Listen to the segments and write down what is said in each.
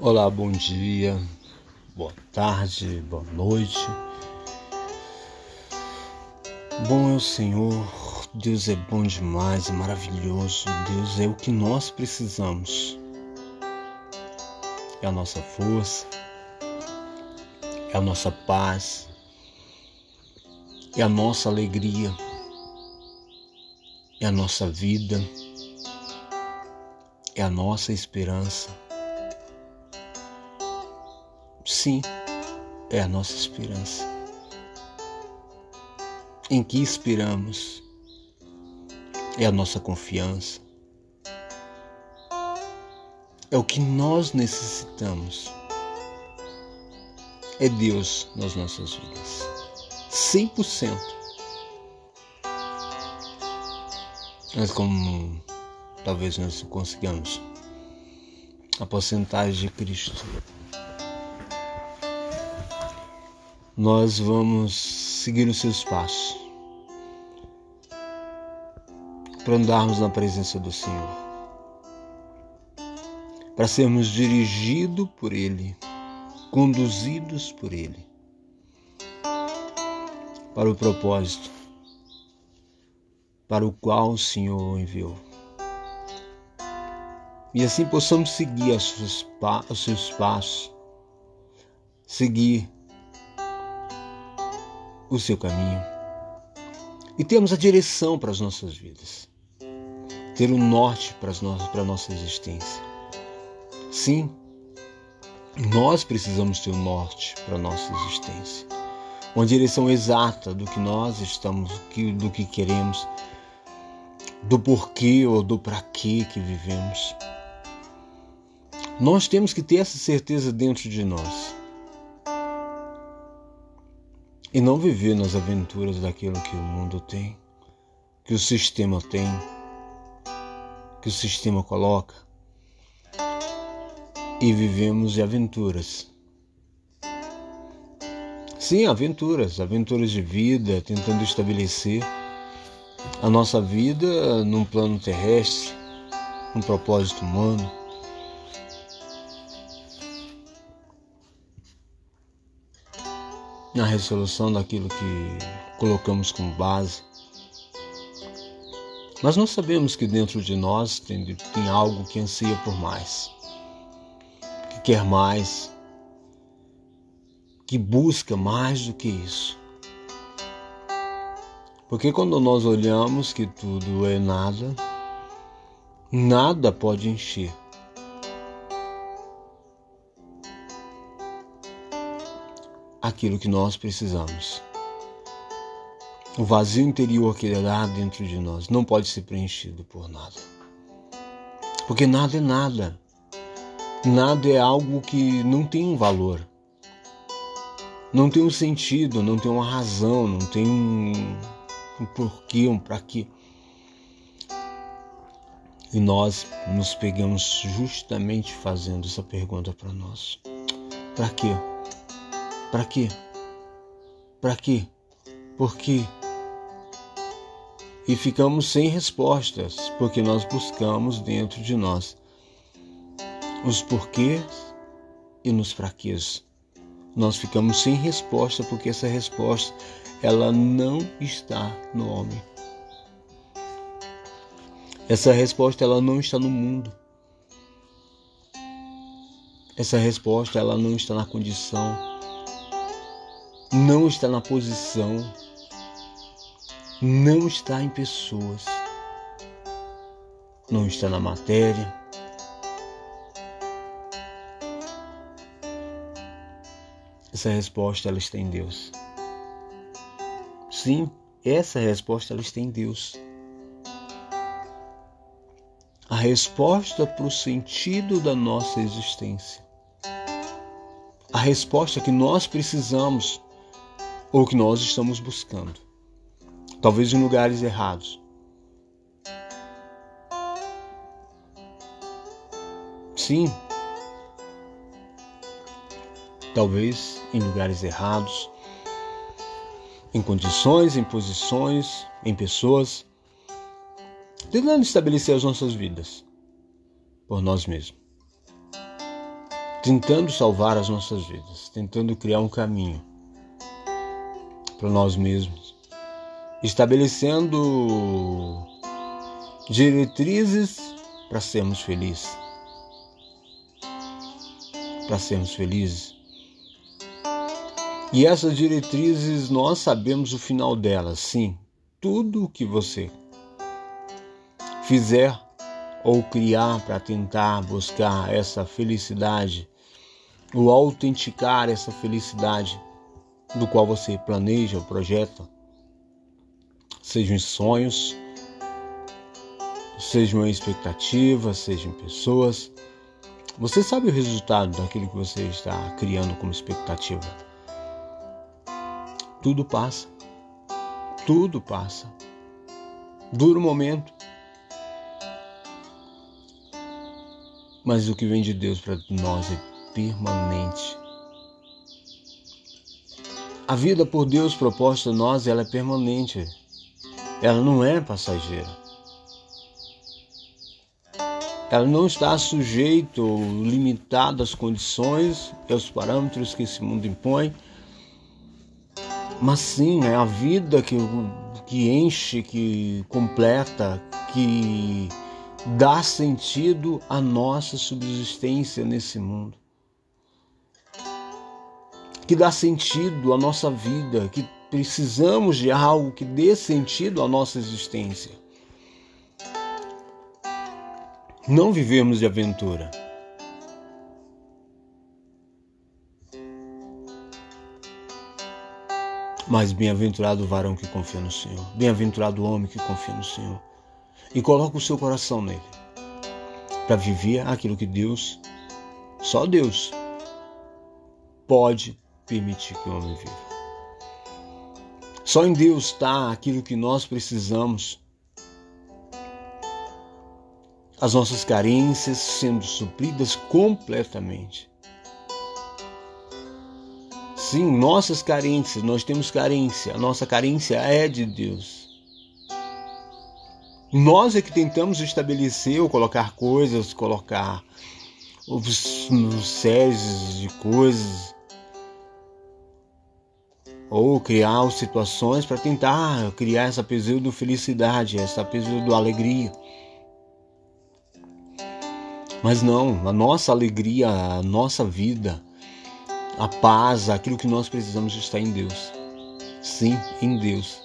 Olá, bom dia, boa tarde, boa noite. Bom é o Senhor, Deus é bom demais, é maravilhoso. Deus é o que nós precisamos. É a nossa força, é a nossa paz, é a nossa alegria, é a nossa vida, é a nossa esperança. Sim, é a nossa esperança. Em que esperamos? É a nossa confiança. É o que nós necessitamos. É Deus nas nossas vidas. 100%. Mas como talvez nós consigamos a porcentagem de Cristo nós vamos seguir os seus passos para andarmos na presença do Senhor, para sermos dirigidos por Ele, conduzidos por Ele, para o propósito para o qual o Senhor enviou. E assim possamos seguir os seus passos, seguir o seu caminho e temos a direção para as nossas vidas, ter o um norte para, as nossas, para a nossa existência. Sim, nós precisamos ter o um norte para a nossa existência, uma direção exata do que nós estamos, do que queremos, do porquê ou do para quê que vivemos. Nós temos que ter essa certeza dentro de nós e não viver nas aventuras daquilo que o mundo tem, que o sistema tem, que o sistema coloca. E vivemos aventuras. Sim, aventuras, aventuras de vida, tentando estabelecer a nossa vida num plano terrestre, um propósito humano na resolução daquilo que colocamos como base. Mas nós sabemos que dentro de nós tem, tem algo que anseia por mais, que quer mais, que busca mais do que isso. Porque quando nós olhamos que tudo é nada, nada pode encher aquilo que nós precisamos. O vazio interior que há dentro de nós não pode ser preenchido por nada. Porque nada é nada. Nada é algo que não tem um valor. Não tem um sentido, não tem uma razão, não tem um, um porquê, um para quê. E nós nos pegamos justamente fazendo essa pergunta para nós. Para quê? Para quê? Para quê? Por quê? E ficamos sem respostas, porque nós buscamos dentro de nós os porquês e nos fraqueza. Nós ficamos sem resposta porque essa resposta ela não está no homem. Essa resposta ela não está no mundo. Essa resposta ela não está na condição não está na posição, não está em pessoas, não está na matéria. Essa resposta ela está em Deus. Sim, essa resposta ela está em Deus. A resposta para o sentido da nossa existência. A resposta que nós precisamos ou que nós estamos buscando, talvez em lugares errados. Sim, talvez em lugares errados, em condições, em posições, em pessoas, tentando estabelecer as nossas vidas por nós mesmos. tentando salvar as nossas vidas, tentando criar um caminho para nós mesmos, estabelecendo diretrizes para sermos felizes. Para sermos felizes. E essas diretrizes nós sabemos o final delas, sim. Tudo o que você fizer ou criar para tentar buscar essa felicidade, ou autenticar essa felicidade do qual você planeja projeta, sejam sonhos, sejam expectativas, sejam pessoas. Você sabe o resultado daquilo que você está criando como expectativa. Tudo passa. Tudo passa. Dura um momento. Mas o que vem de Deus para nós é permanente. A vida por Deus proposta a nós, ela é permanente. Ela não é passageira. Ela não está sujeita ou limitada às condições e aos parâmetros que esse mundo impõe, mas sim é a vida que, que enche, que completa, que dá sentido à nossa subsistência nesse mundo. Que dá sentido à nossa vida, que precisamos de algo que dê sentido à nossa existência. Não vivemos de aventura. Mas bem-aventurado o varão que confia no Senhor, bem-aventurado o homem que confia no Senhor e coloca o seu coração nele para viver aquilo que Deus, só Deus, pode permitir que o homem viva. Só em Deus está aquilo que nós precisamos as nossas carências sendo supridas completamente. Sim, nossas carências, nós temos carência, a nossa carência é de Deus. Nós é que tentamos estabelecer ou colocar coisas, colocar os, os de coisas, ou criar situações para tentar criar essa pseudo felicidade, essa pseudo alegria. Mas não, a nossa alegria, a nossa vida, a paz, aquilo que nós precisamos está em Deus. Sim, em Deus.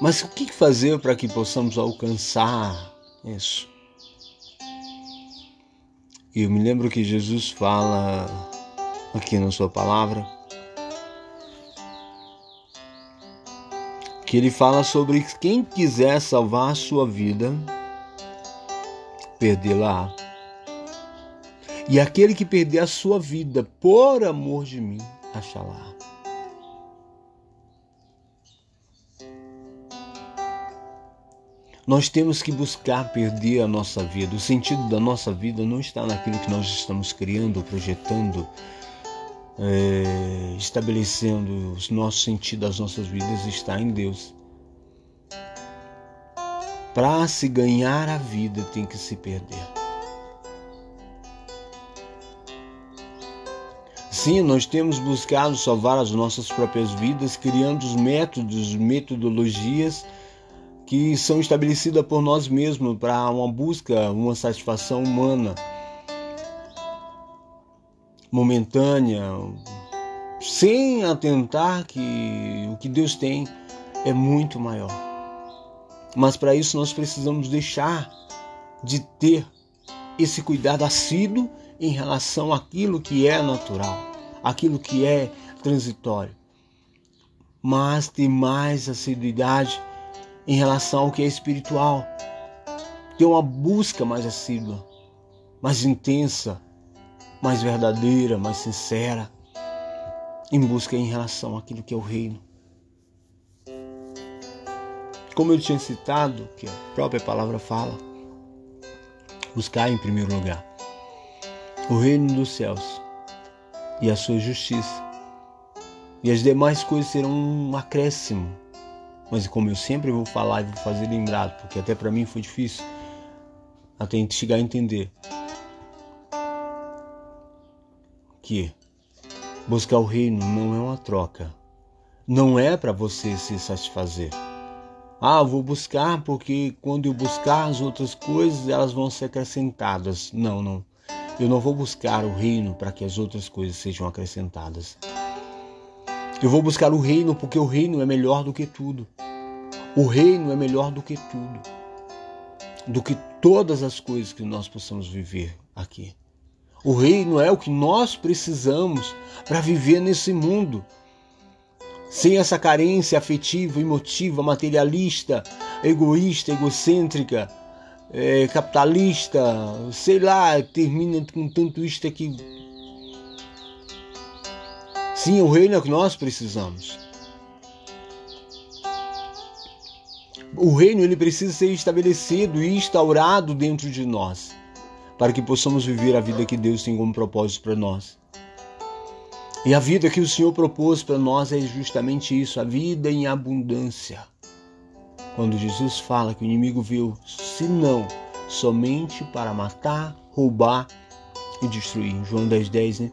Mas o que fazer para que possamos alcançar isso? E eu me lembro que Jesus fala aqui na sua palavra que ele fala sobre quem quiser salvar a sua vida perdê-la. E aquele que perder a sua vida por amor de mim, achará. Nós temos que buscar perder a nossa vida. O sentido da nossa vida não está naquilo que nós estamos criando, projetando, é, estabelecendo. O nosso sentido das nossas vidas está em Deus. Para se ganhar a vida, tem que se perder. Sim, nós temos buscado salvar as nossas próprias vidas, criando os métodos, metodologias que são estabelecidas por nós mesmos para uma busca, uma satisfação humana momentânea, sem atentar que o que Deus tem é muito maior. Mas para isso nós precisamos deixar de ter esse cuidado assíduo em relação àquilo que é natural, aquilo que é transitório. Mas ter mais assiduidade em relação ao que é espiritual. Ter uma busca mais assídua, mais intensa, mais verdadeira, mais sincera, em busca em relação àquilo que é o reino. Como eu tinha citado, que a própria palavra fala, buscar em primeiro lugar o reino dos céus e a sua justiça, e as demais coisas serão um acréscimo. Mas como eu sempre vou falar e vou fazer lembrado, porque até para mim foi difícil até chegar a entender. Que buscar o reino não é uma troca. Não é para você se satisfazer. Ah, vou buscar porque quando eu buscar as outras coisas elas vão ser acrescentadas. Não, não. Eu não vou buscar o reino para que as outras coisas sejam acrescentadas. Eu vou buscar o reino porque o reino é melhor do que tudo. O reino é melhor do que tudo. Do que todas as coisas que nós possamos viver aqui. O reino é o que nós precisamos para viver nesse mundo. Sem essa carência afetiva, emotiva, materialista, egoísta, egocêntrica, é, capitalista, sei lá, termina com tanto isto aqui Sim, o reino é o que nós precisamos. O reino ele precisa ser estabelecido e instaurado dentro de nós, para que possamos viver a vida que Deus tem como propósito para nós. E a vida que o Senhor propôs para nós é justamente isso, a vida em abundância. Quando Jesus fala que o inimigo veio, senão somente para matar, roubar e destruir. João 10, 10, né?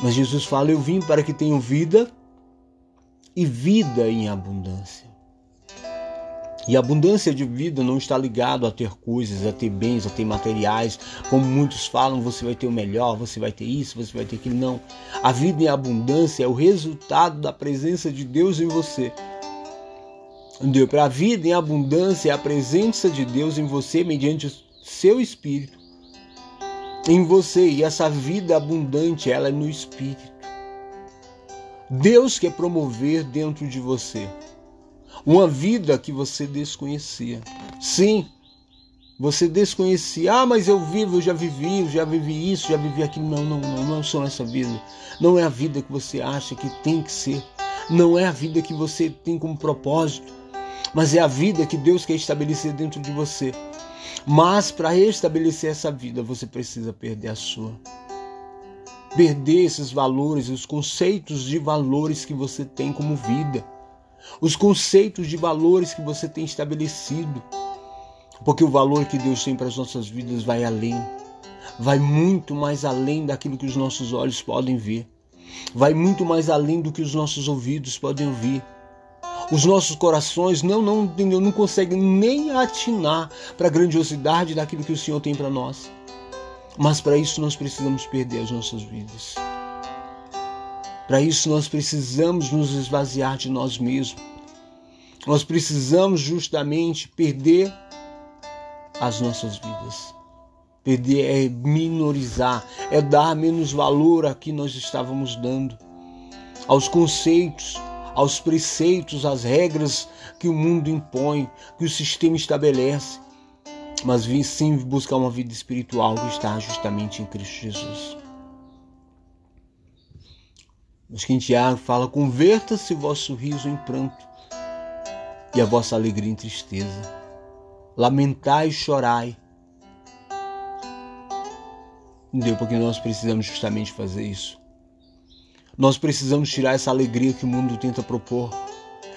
Mas Jesus fala: Eu vim para que tenham vida e vida em abundância. E a abundância de vida não está ligado a ter coisas, a ter bens, a ter materiais, como muitos falam, você vai ter o melhor, você vai ter isso, você vai ter aquilo. Não. A vida em abundância é o resultado da presença de Deus em você. Entendeu? Para a vida em abundância é a presença de Deus em você mediante o seu espírito em você e essa vida abundante ela é no espírito. Deus quer promover dentro de você uma vida que você desconhecia. Sim, você desconhecia. Ah, mas eu vivo, eu já vivi, eu já vivi isso, já vivi aquilo. Não, não, não, não são essa vida. Não é a vida que você acha que tem que ser. Não é a vida que você tem como propósito. Mas é a vida que Deus quer estabelecer dentro de você. Mas para restabelecer essa vida, você precisa perder a sua. Perder esses valores, os conceitos de valores que você tem como vida. Os conceitos de valores que você tem estabelecido. Porque o valor que Deus tem para as nossas vidas vai além. Vai muito mais além daquilo que os nossos olhos podem ver. Vai muito mais além do que os nossos ouvidos podem ouvir os nossos corações não, não, não conseguem nem atinar para a grandiosidade daquilo que o Senhor tem para nós. Mas para isso nós precisamos perder as nossas vidas. Para isso nós precisamos nos esvaziar de nós mesmos. Nós precisamos justamente perder as nossas vidas. Perder é minorizar, é dar menos valor a que nós estávamos dando, aos conceitos, aos preceitos, às regras que o mundo impõe, que o sistema estabelece, mas sim buscar uma vida espiritual que está justamente em Cristo Jesus. Mas que em Tiago fala: converta-se vosso riso em pranto e a vossa alegria em tristeza. Lamentai e chorai. Entendeu? Porque nós precisamos justamente fazer isso. Nós precisamos tirar essa alegria que o mundo tenta propor.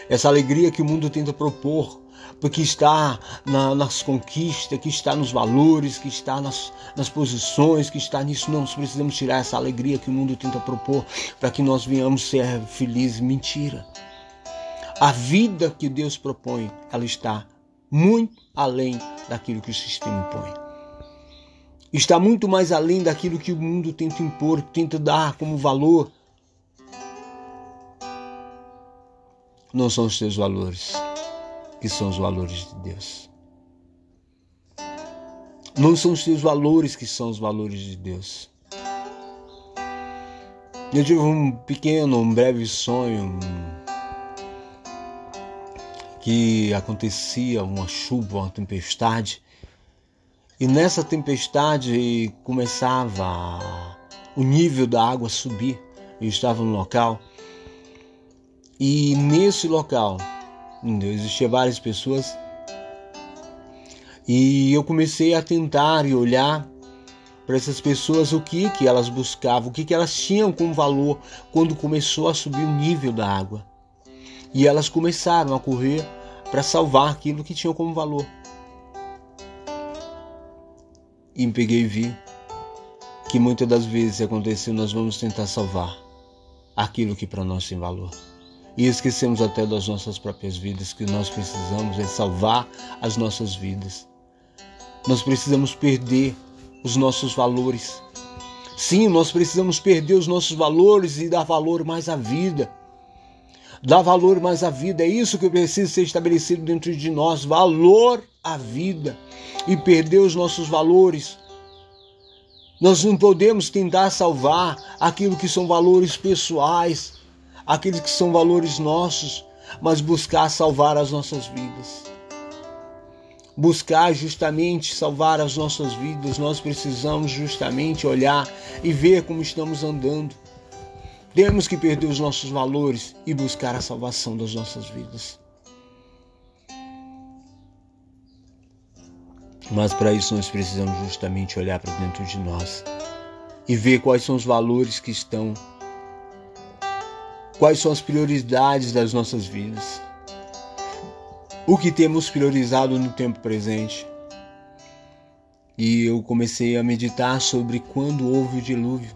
Essa alegria que o mundo tenta propor, porque está na, nas conquistas, que está nos valores, que está nas, nas posições, que está nisso. Não, nós precisamos tirar essa alegria que o mundo tenta propor para que nós venhamos ser felizes. Mentira. A vida que Deus propõe, ela está muito além daquilo que o sistema impõe. Está muito mais além daquilo que o mundo tenta impor, tenta dar como valor não são os teus valores, que são os valores de Deus. Não são os teus valores que são os valores de Deus. Eu tive um pequeno, um breve sonho que acontecia uma chuva, uma tempestade, e nessa tempestade começava o nível da água a subir. Eu estava no local e nesse local existiam várias pessoas e eu comecei a tentar e olhar para essas pessoas o que que elas buscavam, o que que elas tinham como valor quando começou a subir o nível da água. E elas começaram a correr para salvar aquilo que tinham como valor. E me peguei e vi que muitas das vezes aconteceu, nós vamos tentar salvar aquilo que para nós tem valor. E esquecemos até das nossas próprias vidas, que nós precisamos é salvar as nossas vidas. Nós precisamos perder os nossos valores. Sim, nós precisamos perder os nossos valores e dar valor mais à vida. Dar valor mais à vida, é isso que precisa ser estabelecido dentro de nós: valor à vida. E perder os nossos valores. Nós não podemos tentar salvar aquilo que são valores pessoais, aqueles que são valores nossos, mas buscar salvar as nossas vidas buscar justamente salvar as nossas vidas, nós precisamos justamente olhar e ver como estamos andando. Temos que perder os nossos valores e buscar a salvação das nossas vidas. Mas para isso nós precisamos justamente olhar para dentro de nós e ver quais são os valores que estão, quais são as prioridades das nossas vidas o que temos priorizado no tempo presente. E eu comecei a meditar sobre quando houve o dilúvio.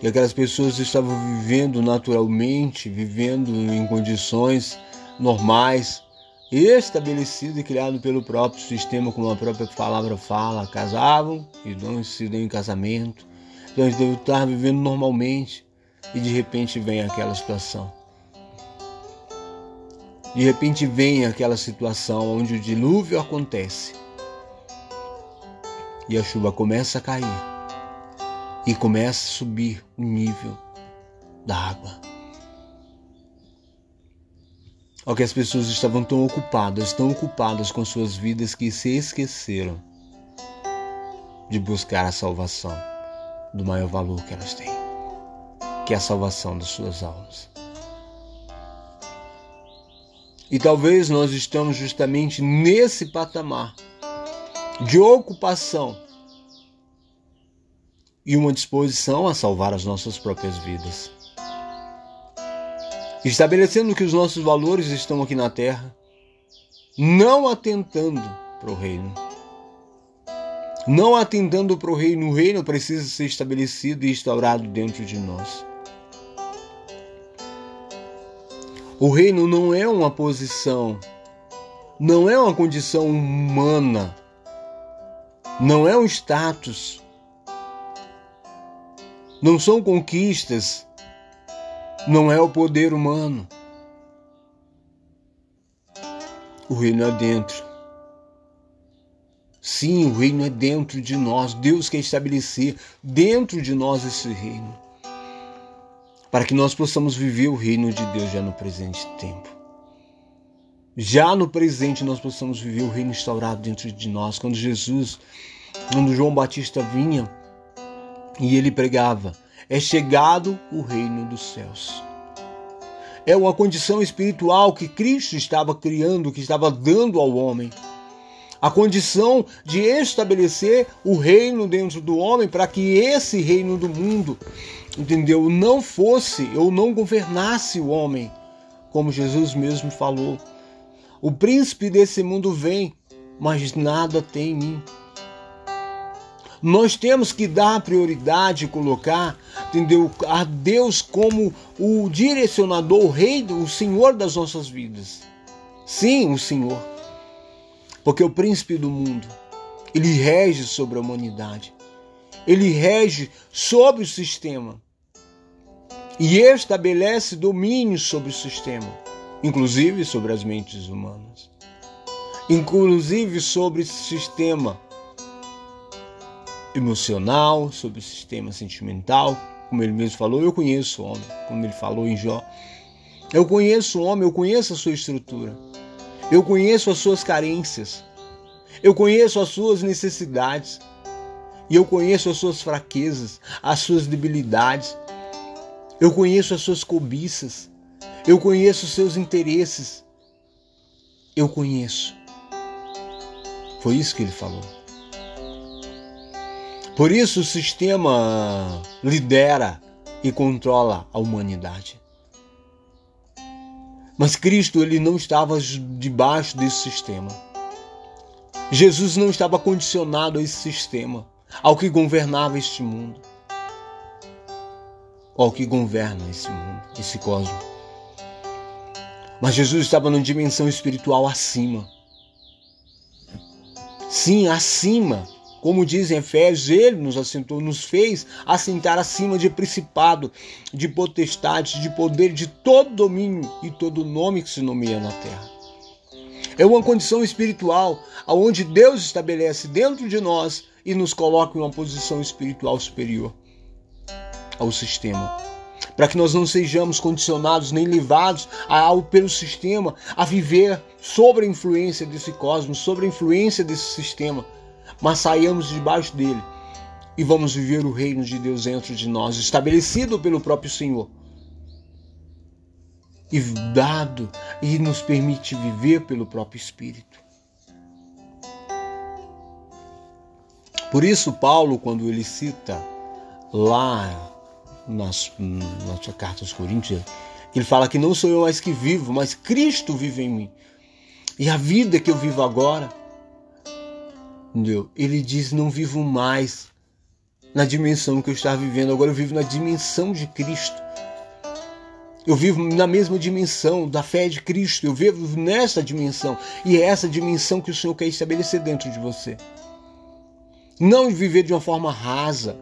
E aquelas pessoas estavam vivendo naturalmente, vivendo em condições normais, estabelecido e criado pelo próprio sistema, como a própria palavra fala, casavam e não se dão em casamento. Então eles devem estar vivendo normalmente e de repente vem aquela situação. De repente vem aquela situação onde o dilúvio acontece e a chuva começa a cair e começa a subir o nível da água. Ao que as pessoas estavam tão ocupadas, tão ocupadas com suas vidas que se esqueceram de buscar a salvação do maior valor que elas têm, que é a salvação das suas almas. E talvez nós estamos justamente nesse patamar de ocupação e uma disposição a salvar as nossas próprias vidas. Estabelecendo que os nossos valores estão aqui na terra, não atentando para o reino. Não atentando para o reino, o reino precisa ser estabelecido e instaurado dentro de nós. O reino não é uma posição, não é uma condição humana, não é um status, não são conquistas, não é o poder humano. O reino é dentro. Sim, o reino é dentro de nós. Deus quer estabelecer dentro de nós esse reino para que nós possamos viver o reino de Deus já no presente tempo. Já no presente nós possamos viver o reino instaurado dentro de nós. Quando Jesus, quando João Batista vinha e ele pregava, é chegado o reino dos céus. É uma condição espiritual que Cristo estava criando, que estava dando ao homem. A condição de estabelecer o reino dentro do homem para que esse reino do mundo entendeu? Não fosse ou não governasse o homem, como Jesus mesmo falou. O príncipe desse mundo vem, mas nada tem em mim. Nós temos que dar prioridade, colocar, entendeu? A Deus como o direcionador, o rei, o Senhor das nossas vidas. Sim, o Senhor. Porque o príncipe do mundo, ele rege sobre a humanidade. Ele rege sobre o sistema e estabelece domínio sobre o sistema, inclusive sobre as mentes humanas, inclusive sobre o sistema emocional, sobre o sistema sentimental, como ele mesmo falou, eu conheço o homem, como ele falou em Jó. Eu conheço o homem, eu conheço a sua estrutura. Eu conheço as suas carências. Eu conheço as suas necessidades. E eu conheço as suas fraquezas, as suas debilidades. Eu conheço as suas cobiças. Eu conheço os seus interesses. Eu conheço. Foi isso que ele falou. Por isso o sistema lidera e controla a humanidade. Mas Cristo ele não estava debaixo desse sistema. Jesus não estava condicionado a esse sistema. Ao que governava este mundo, ao que governa esse mundo, esse cosmos. Mas Jesus estava numa dimensão espiritual acima. Sim, acima. Como diz Efésios, ele nos assentou, nos fez assentar acima de principado, de potestade, de poder, de todo domínio e todo nome que se nomeia na terra. É uma condição espiritual aonde Deus estabelece dentro de nós e nos coloca em uma posição espiritual superior ao sistema. Para que nós não sejamos condicionados nem levados ao, pelo sistema a viver sob a influência desse cosmos, sob a influência desse sistema, mas saiamos debaixo dele e vamos viver o reino de Deus dentro de nós, estabelecido pelo próprio Senhor e dado e nos permite viver pelo próprio Espírito. Por isso, Paulo, quando ele cita lá nas, na sua carta aos Coríntios, ele fala que não sou eu mais que vivo, mas Cristo vive em mim. E a vida que eu vivo agora, entendeu? ele diz: não vivo mais na dimensão que eu estava vivendo, agora eu vivo na dimensão de Cristo. Eu vivo na mesma dimensão da fé de Cristo, eu vivo nessa dimensão. E é essa dimensão que o Senhor quer estabelecer dentro de você. Não viver de uma forma rasa.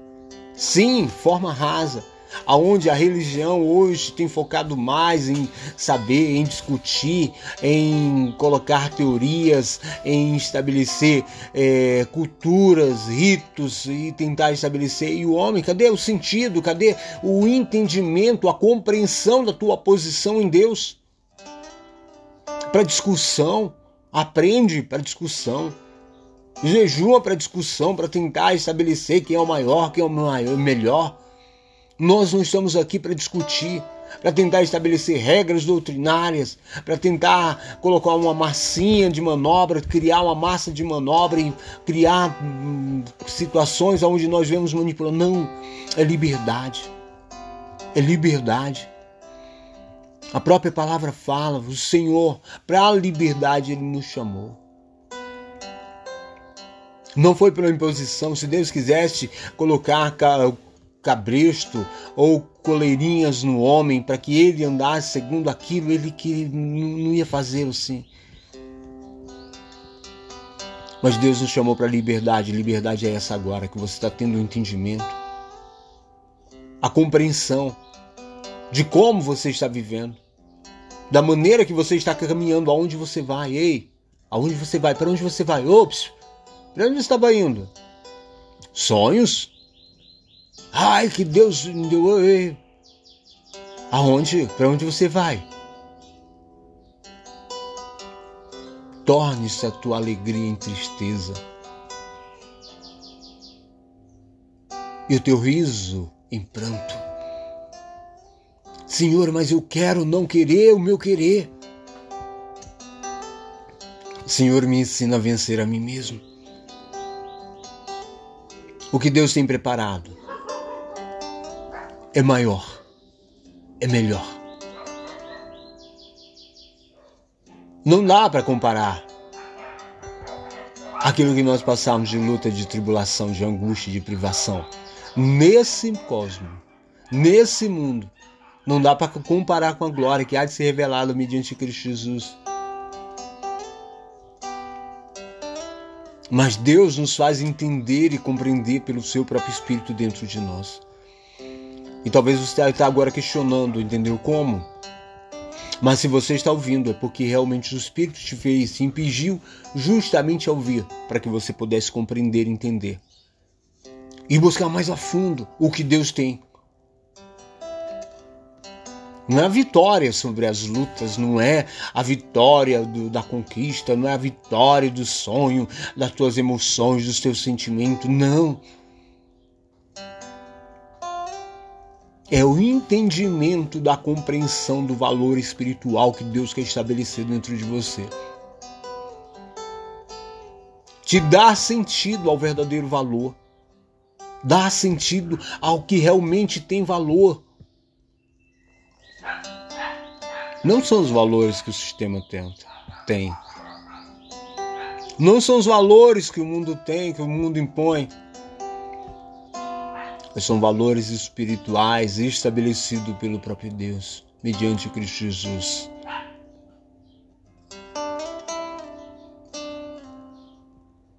Sim, forma rasa aonde a religião hoje tem focado mais em saber, em discutir, em colocar teorias, em estabelecer é, culturas, ritos e tentar estabelecer. E o homem, cadê o sentido? Cadê o entendimento, a compreensão da tua posição em Deus? Para discussão, aprende para discussão jejua para discussão, para tentar estabelecer quem é o maior, quem é o melhor. Nós não estamos aqui para discutir, para tentar estabelecer regras doutrinárias, para tentar colocar uma massinha de manobra, criar uma massa de manobra e criar hum, situações onde nós vemos manipulando. Não, é liberdade. É liberdade. A própria palavra fala, o Senhor, para a liberdade Ele nos chamou. Não foi pela imposição. Se Deus quisesse colocar cabresto ou coleirinhas no homem para que ele andasse segundo aquilo, ele que não ia fazer assim. Mas Deus nos chamou para liberdade. Liberdade é essa agora que você está tendo o um entendimento, a compreensão de como você está vivendo, da maneira que você está caminhando, aonde você vai. Ei, aonde você vai? Para onde você vai? Ops, para onde estava indo? Sonhos? Ai, que Deus me deu. Aonde? Para onde você vai? Torne-se a tua alegria em tristeza. E o teu riso em pranto. Senhor, mas eu quero não querer o meu querer. Senhor, me ensina a vencer a mim mesmo. O que Deus tem preparado é maior, é melhor. Não dá para comparar aquilo que nós passamos de luta, de tribulação, de angústia, de privação. Nesse cosmo, nesse mundo, não dá para comparar com a glória que há de ser revelada mediante Cristo Jesus. Mas Deus nos faz entender e compreender pelo seu próprio Espírito dentro de nós. E talvez você está agora questionando, entendeu como? Mas se você está ouvindo, é porque realmente o Espírito te fez, te impediu justamente a ouvir, para que você pudesse compreender e entender. E buscar mais a fundo o que Deus tem. Não é a vitória sobre as lutas, não é a vitória do, da conquista, não é a vitória do sonho, das tuas emoções, dos teus sentimentos, não. é o entendimento da compreensão do valor espiritual que Deus quer estabelecer dentro de você. Te dá sentido ao verdadeiro valor. Dá sentido ao que realmente tem valor. Não são os valores que o sistema tenta, tem. Não são os valores que o mundo tem, que o mundo impõe. mas são valores espirituais estabelecidos pelo próprio Deus, mediante Cristo Jesus.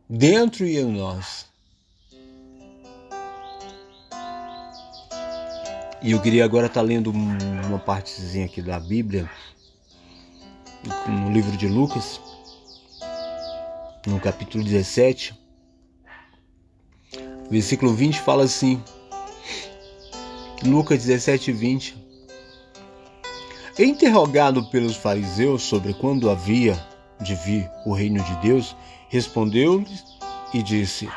Dentro e em nós. E eu queria agora estar lendo uma partezinha aqui da Bíblia, no livro de Lucas, no capítulo 17, versículo 20 fala assim: Lucas 17, 20. Interrogado pelos fariseus sobre quando havia de vir o reino de Deus, respondeu-lhes e disse: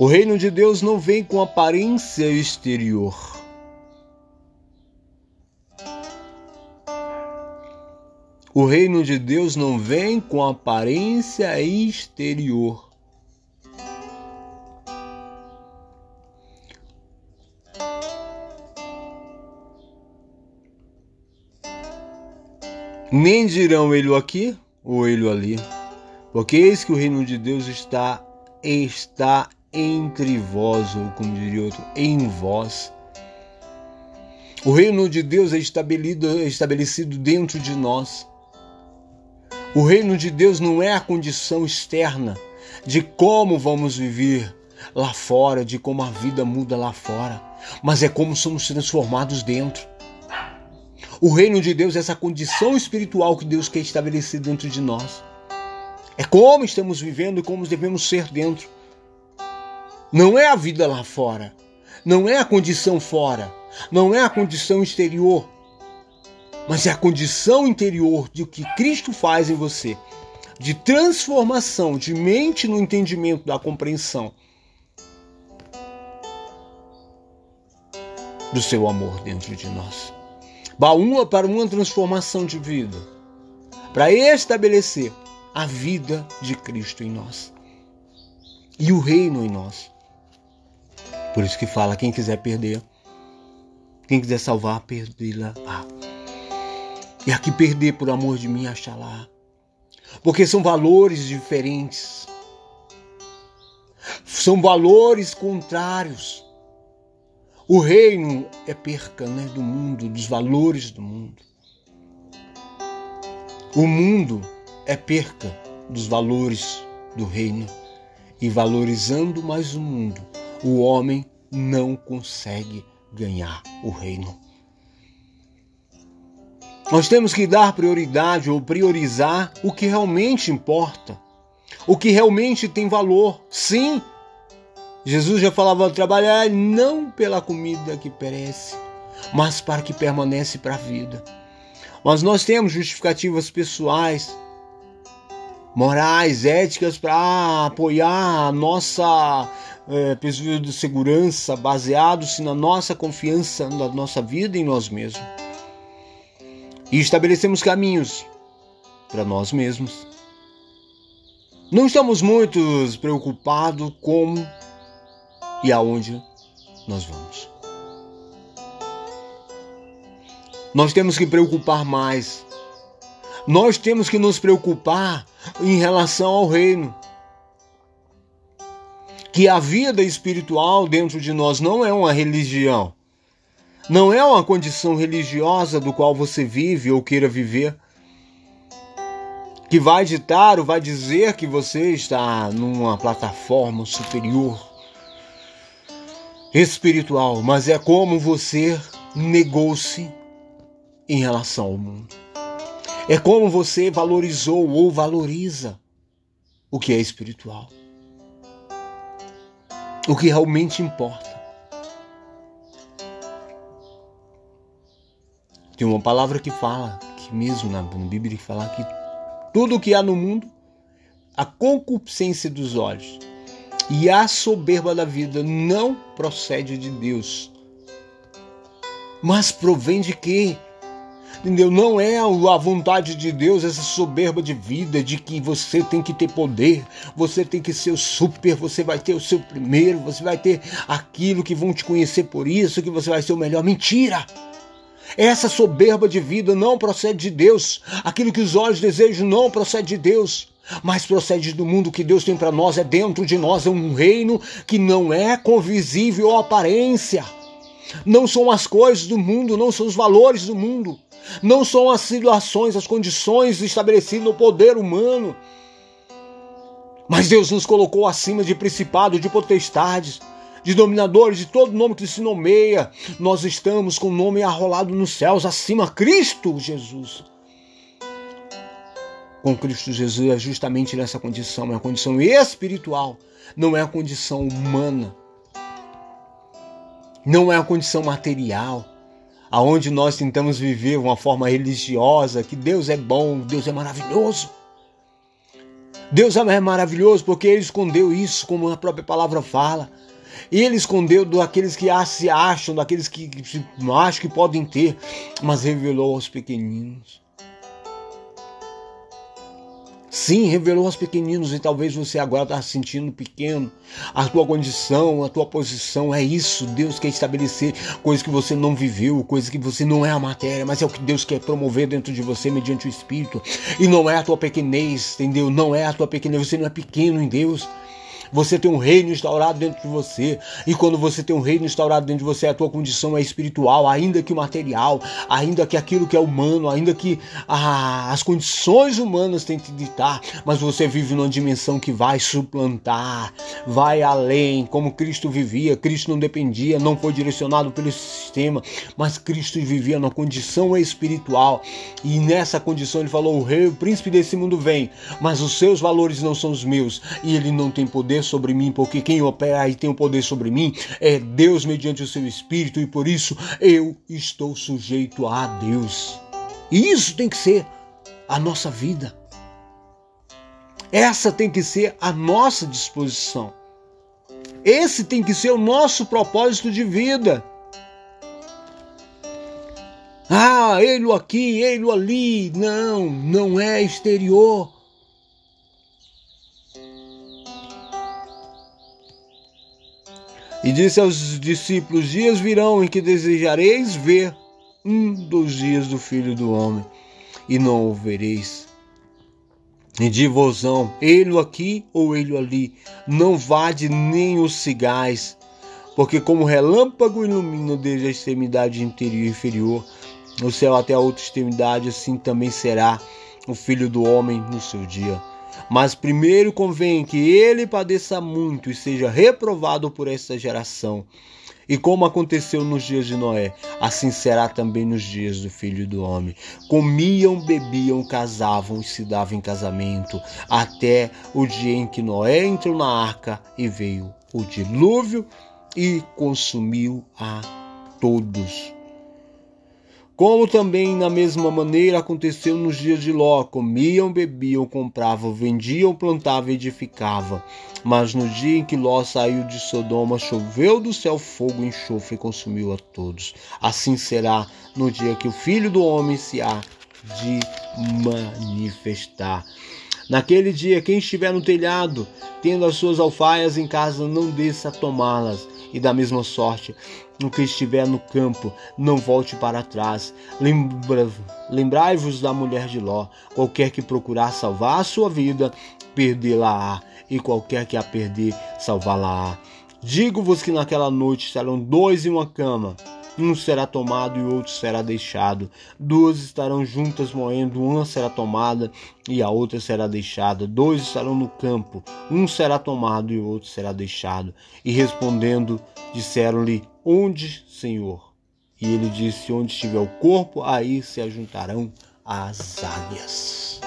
O reino de Deus não vem com aparência exterior. O reino de Deus não vem com aparência exterior. Nem dirão ele aqui ou ele ali, porque eis que o reino de Deus está está entre vós, ou como diria outro, em vós. O reino de Deus é estabelecido, é estabelecido dentro de nós. O reino de Deus não é a condição externa de como vamos viver lá fora, de como a vida muda lá fora, mas é como somos transformados dentro. O reino de Deus é essa condição espiritual que Deus quer estabelecer dentro de nós. É como estamos vivendo e como devemos ser dentro. Não é a vida lá fora. Não é a condição fora. Não é a condição exterior. Mas é a condição interior de o que Cristo faz em você. De transformação de mente no entendimento da compreensão. Do seu amor dentro de nós baúa para uma transformação de vida, para estabelecer a vida de Cristo em nós e o reino em nós. Por isso que fala: quem quiser perder, quem quiser salvar, perdê-la. Ah. E aqui perder por amor de mim, achar lá. Porque são valores diferentes. São valores contrários. O reino é perca né, do mundo, dos valores do mundo. O mundo é perca dos valores do reino. E valorizando mais o mundo, o homem não consegue ganhar o reino. Nós temos que dar prioridade ou priorizar o que realmente importa, o que realmente tem valor. Sim, Jesus já falava: trabalhar não pela comida que perece, mas para que permanece para a vida. Mas nós temos justificativas pessoais, morais, éticas para apoiar a nossa é, de segurança, baseados na nossa confiança na nossa vida em nós mesmos. E estabelecemos caminhos para nós mesmos. Não estamos muito preocupados com e aonde nós vamos. Nós temos que preocupar mais. Nós temos que nos preocupar em relação ao reino. Que a vida espiritual dentro de nós não é uma religião. Não é uma condição religiosa do qual você vive ou queira viver. Que vai ditar ou vai dizer que você está numa plataforma superior espiritual, mas é como você negou-se em relação ao mundo. É como você valorizou ou valoriza o que é espiritual. O que realmente importa. Tem uma palavra que fala, que mesmo na Bíblia fala que tudo o que há no mundo, a concupiscência dos olhos, e a soberba da vida não procede de Deus. Mas provém de quê? Entendeu? Não é a vontade de Deus essa soberba de vida, de que você tem que ter poder, você tem que ser o super, você vai ter o seu primeiro, você vai ter aquilo que vão te conhecer por isso, que você vai ser o melhor. Mentira! Essa soberba de vida não procede de Deus. Aquilo que os olhos desejam não procede de Deus. mas procede do mundo que Deus tem para nós, é dentro de nós, é um reino que não é convisível ou aparência. Não são as coisas do mundo, não são os valores do mundo, não são as situações, as condições estabelecidas no poder humano. Mas Deus nos colocou acima de principados, de potestades, de dominadores, de todo nome que se nomeia. Nós estamos com o nome arrolado nos céus, acima Cristo Jesus. Com Cristo Jesus é justamente nessa condição, é a condição espiritual, não é a condição humana. Não é a condição material, aonde nós tentamos viver uma forma religiosa, que Deus é bom, Deus é maravilhoso. Deus é maravilhoso porque ele escondeu isso, como a própria palavra fala. Ele escondeu daqueles que se acham, daqueles que acham que podem ter, mas revelou aos pequeninos. Sim, revelou aos pequeninos e talvez você agora está se sentindo pequeno. A tua condição, a tua posição é isso. Deus quer estabelecer coisas que você não viveu, coisas que você não é a matéria, mas é o que Deus quer promover dentro de você mediante o Espírito. E não é a tua pequenez, entendeu? Não é a tua pequenez. Você não é pequeno em Deus. Você tem um reino instaurado dentro de você. E quando você tem um reino instaurado dentro de você, a tua condição é espiritual, ainda que material, ainda que aquilo que é humano, ainda que ah, as condições humanas tentem ditar, mas você vive numa dimensão que vai suplantar, vai além, como Cristo vivia. Cristo não dependia, não foi direcionado pelo sistema, mas Cristo vivia numa condição espiritual. E nessa condição ele falou: o rei, o príncipe desse mundo vem, mas os seus valores não são os meus, e ele não tem poder poder sobre mim, porque quem opera e tem o poder sobre mim é Deus mediante o seu Espírito, e por isso eu estou sujeito a Deus. E isso tem que ser a nossa vida. Essa tem que ser a nossa disposição. Esse tem que ser o nosso propósito de vida. Ah, ele aqui, ele ali. Não, não é exterior. E disse aos discípulos: Dias virão em que desejareis ver um dos dias do Filho do Homem, e não o vereis. E de vosão, ele aqui ou ele ali, não vade nem os cigais, porque como relâmpago ilumina desde a extremidade interior e inferior, o céu até a outra extremidade, assim também será o Filho do Homem no seu dia. Mas primeiro convém que ele padeça muito e seja reprovado por esta geração. E como aconteceu nos dias de Noé, assim será também nos dias do filho do homem. Comiam, bebiam, casavam e se davam em casamento, até o dia em que Noé entrou na arca e veio o dilúvio e consumiu a todos. Como também na mesma maneira aconteceu nos dias de Ló: comiam, bebiam, compravam, vendiam, plantavam edificavam. Mas no dia em que Ló saiu de Sodoma, choveu do céu fogo, enxofre e consumiu a todos. Assim será no dia que o Filho do Homem se há de manifestar. Naquele dia, quem estiver no telhado, tendo as suas alfaias em casa, não desça a tomá-las e da mesma sorte, no que estiver no campo, não volte para trás. Lembra, Lembrai-vos da mulher de Ló: qualquer que procurar salvar a sua vida, perdê-la-á, e qualquer que a perder, salvá-la-á. Digo-vos que naquela noite estarão dois em uma cama um será tomado e outro será deixado. Duas estarão juntas moendo, uma será tomada e a outra será deixada. Dois estarão no campo, um será tomado e o outro será deixado. E respondendo, disseram-lhe: Onde, Senhor? E ele disse: Onde estiver o corpo, aí se ajuntarão as águias.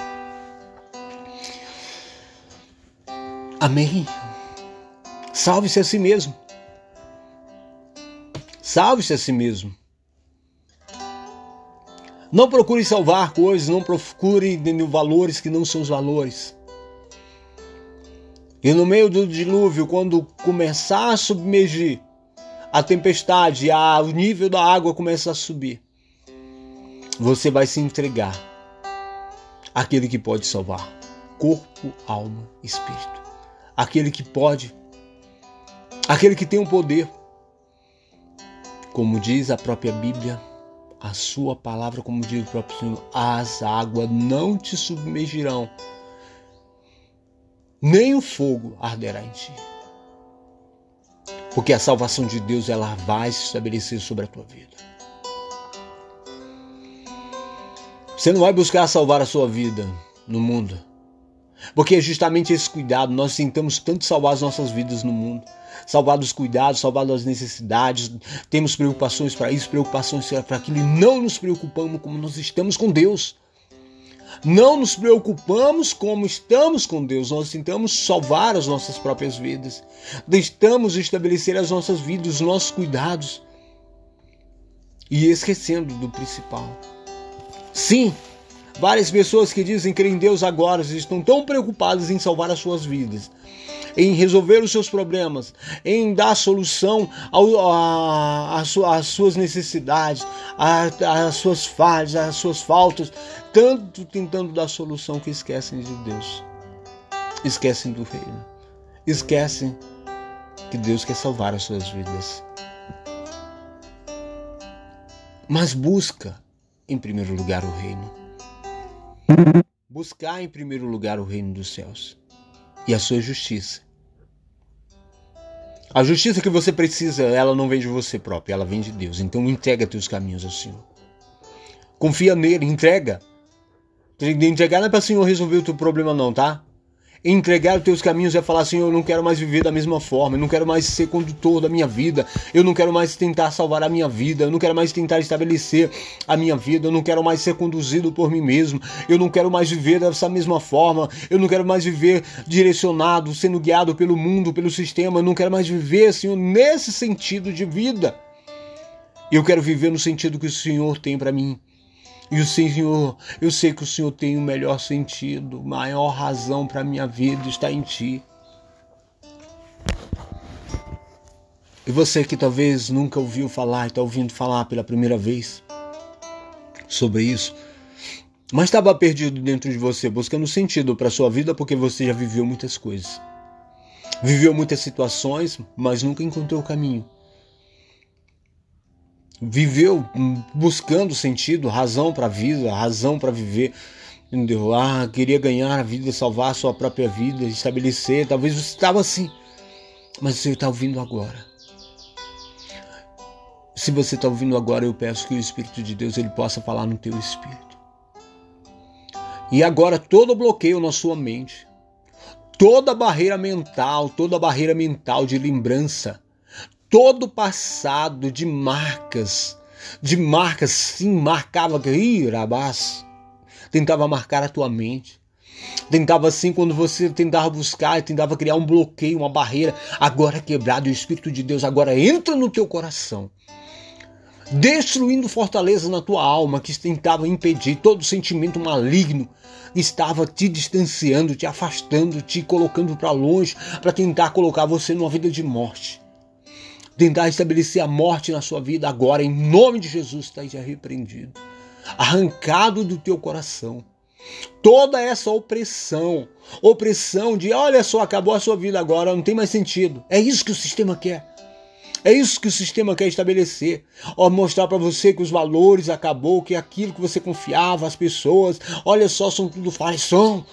Amém. Salve-se a si mesmo. Salve-se a si mesmo. Não procure salvar coisas, não procure valores que não são os valores. E no meio do dilúvio, quando começar a submergir a tempestade, a, o nível da água começa a subir, você vai se entregar àquele que pode salvar corpo, alma, espírito. Aquele que pode, aquele que tem o poder. Como diz a própria Bíblia, a sua palavra, como diz o próprio Senhor, as águas não te submergirão. nem o fogo arderá em ti. Porque a salvação de Deus ela vai se estabelecer sobre a tua vida. Você não vai buscar salvar a sua vida no mundo. Porque é justamente esse cuidado, nós tentamos tanto salvar as nossas vidas no mundo. Salvar dos cuidados, salvar das necessidades, temos preocupações para isso, preocupações para aquilo, e não nos preocupamos como nós estamos com Deus. Não nos preocupamos como estamos com Deus, nós tentamos salvar as nossas próprias vidas. Tentamos estabelecer as nossas vidas, os nossos cuidados. E esquecendo do principal. Sim, várias pessoas que dizem crer em Deus agora estão tão preocupadas em salvar as suas vidas, em resolver os seus problemas, em dar solução às suas necessidades, às suas falhas, às suas faltas, tanto tentando dar solução que esquecem de Deus, esquecem do reino, esquecem que Deus quer salvar as suas vidas. Mas busca em primeiro lugar o reino. Buscar em primeiro lugar o reino dos céus e a sua justiça. A justiça que você precisa, ela não vem de você próprio, ela vem de Deus. Então entrega teus caminhos ao Senhor. Confia nele, entrega. Entregar não é para o Senhor resolver o teu problema, não, tá? Entregar os teus caminhos é falar assim: eu não quero mais viver da mesma forma, eu não quero mais ser condutor da minha vida, eu não quero mais tentar salvar a minha vida, eu não quero mais tentar estabelecer a minha vida, eu não quero mais ser conduzido por mim mesmo, eu não quero mais viver dessa mesma forma, eu não quero mais viver direcionado, sendo guiado pelo mundo, pelo sistema, eu não quero mais viver, Senhor, nesse sentido de vida. Eu quero viver no sentido que o Senhor tem para mim. E o Senhor, eu sei que o Senhor tem o melhor sentido, maior razão para a minha vida está em Ti. E você que talvez nunca ouviu falar, está ouvindo falar pela primeira vez sobre isso, mas estava perdido dentro de você, buscando sentido para sua vida porque você já viveu muitas coisas. Viveu muitas situações, mas nunca encontrou o caminho viveu buscando sentido, razão para a vida, razão para viver. Entendeu? Ah, queria ganhar a vida, salvar a sua própria vida, estabelecer. Talvez você estava assim, mas você está ouvindo agora. Se você está ouvindo agora, eu peço que o Espírito de Deus ele possa falar no teu espírito. E agora todo bloqueio na sua mente, toda barreira mental, toda barreira mental de lembrança, todo o passado de marcas, de marcas, sim, marcava, irabás, tentava marcar a tua mente. Tentava assim, quando você tentava buscar, tentava criar um bloqueio, uma barreira, agora quebrado, o Espírito de Deus agora entra no teu coração, destruindo fortalezas na tua alma que tentava impedir todo sentimento maligno, estava te distanciando, te afastando, te colocando para longe, para tentar colocar você numa vida de morte tentar estabelecer a morte na sua vida agora, em nome de Jesus, está repreendido, arrancado do teu coração. Toda essa opressão, opressão de olha só, acabou a sua vida agora, não tem mais sentido. É isso que o sistema quer. É isso que o sistema quer estabelecer. Ó, mostrar para você que os valores acabou, que aquilo que você confiava, as pessoas, olha só, são tudo falhos. São.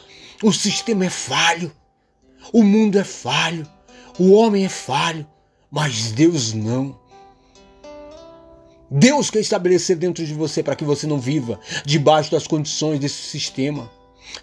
O sistema é falho. O mundo é falho. O homem é falho. Mas Deus não. Deus quer estabelecer dentro de você para que você não viva debaixo das condições desse sistema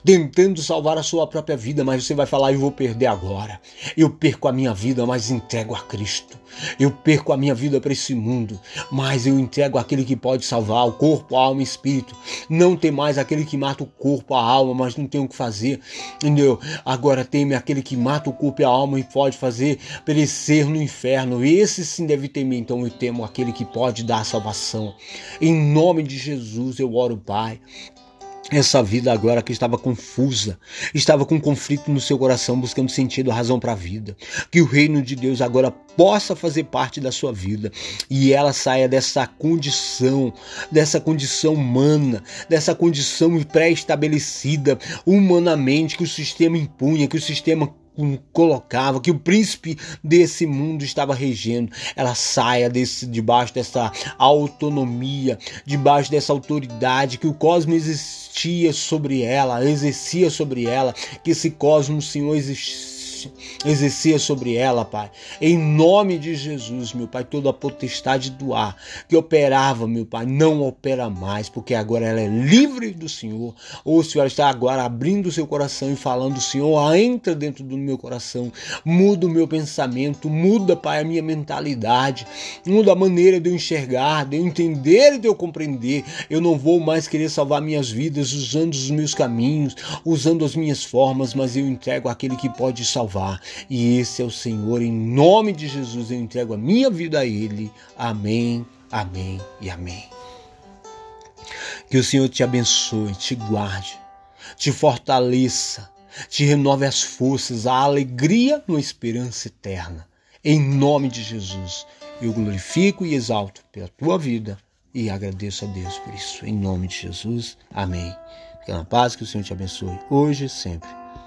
tentando salvar a sua própria vida, mas você vai falar: eu vou perder agora. Eu perco a minha vida, mas entrego a Cristo. Eu perco a minha vida para esse mundo, mas eu entrego aquele que pode salvar o corpo, a alma e espírito. Não tem mais aquele que mata o corpo, a alma, mas não tem o que fazer. Entendeu? Agora teme aquele que mata o corpo e a alma e pode fazer perecer no inferno. Esse sim deve temer. Então eu temo aquele que pode dar salvação. Em nome de Jesus eu oro, Pai essa vida agora que estava confusa, estava com conflito no seu coração, buscando sentido, razão para a vida. Que o reino de Deus agora possa fazer parte da sua vida e ela saia dessa condição, dessa condição humana, dessa condição pré-estabelecida humanamente que o sistema impunha, que o sistema colocava, que o príncipe desse mundo estava regendo, ela saia desse, debaixo dessa autonomia, debaixo dessa autoridade que o cosmos existia sobre ela, exercia sobre ela, que esse cosmos, Senhor, existia exercia sobre ela, Pai. Em nome de Jesus, meu Pai, toda a potestade do ar que operava, meu Pai, não opera mais, porque agora ela é livre do Senhor. Ou o Senhor está agora abrindo o seu coração e falando, Senhor, entra dentro do meu coração, muda o meu pensamento, muda, Pai, a minha mentalidade, muda a maneira de eu enxergar, de eu entender e de eu compreender. Eu não vou mais querer salvar minhas vidas usando os meus caminhos, usando as minhas formas, mas eu entrego aquele que pode salvar salvar. E esse é o Senhor, em nome de Jesus, eu entrego a minha vida a Ele. Amém, amém e amém. Que o Senhor te abençoe, te guarde, te fortaleça, te renove as forças, a alegria uma esperança eterna. Em nome de Jesus, eu glorifico e exalto pela tua vida e agradeço a Deus por isso. Em nome de Jesus, amém. Fica na paz, que o Senhor te abençoe hoje e sempre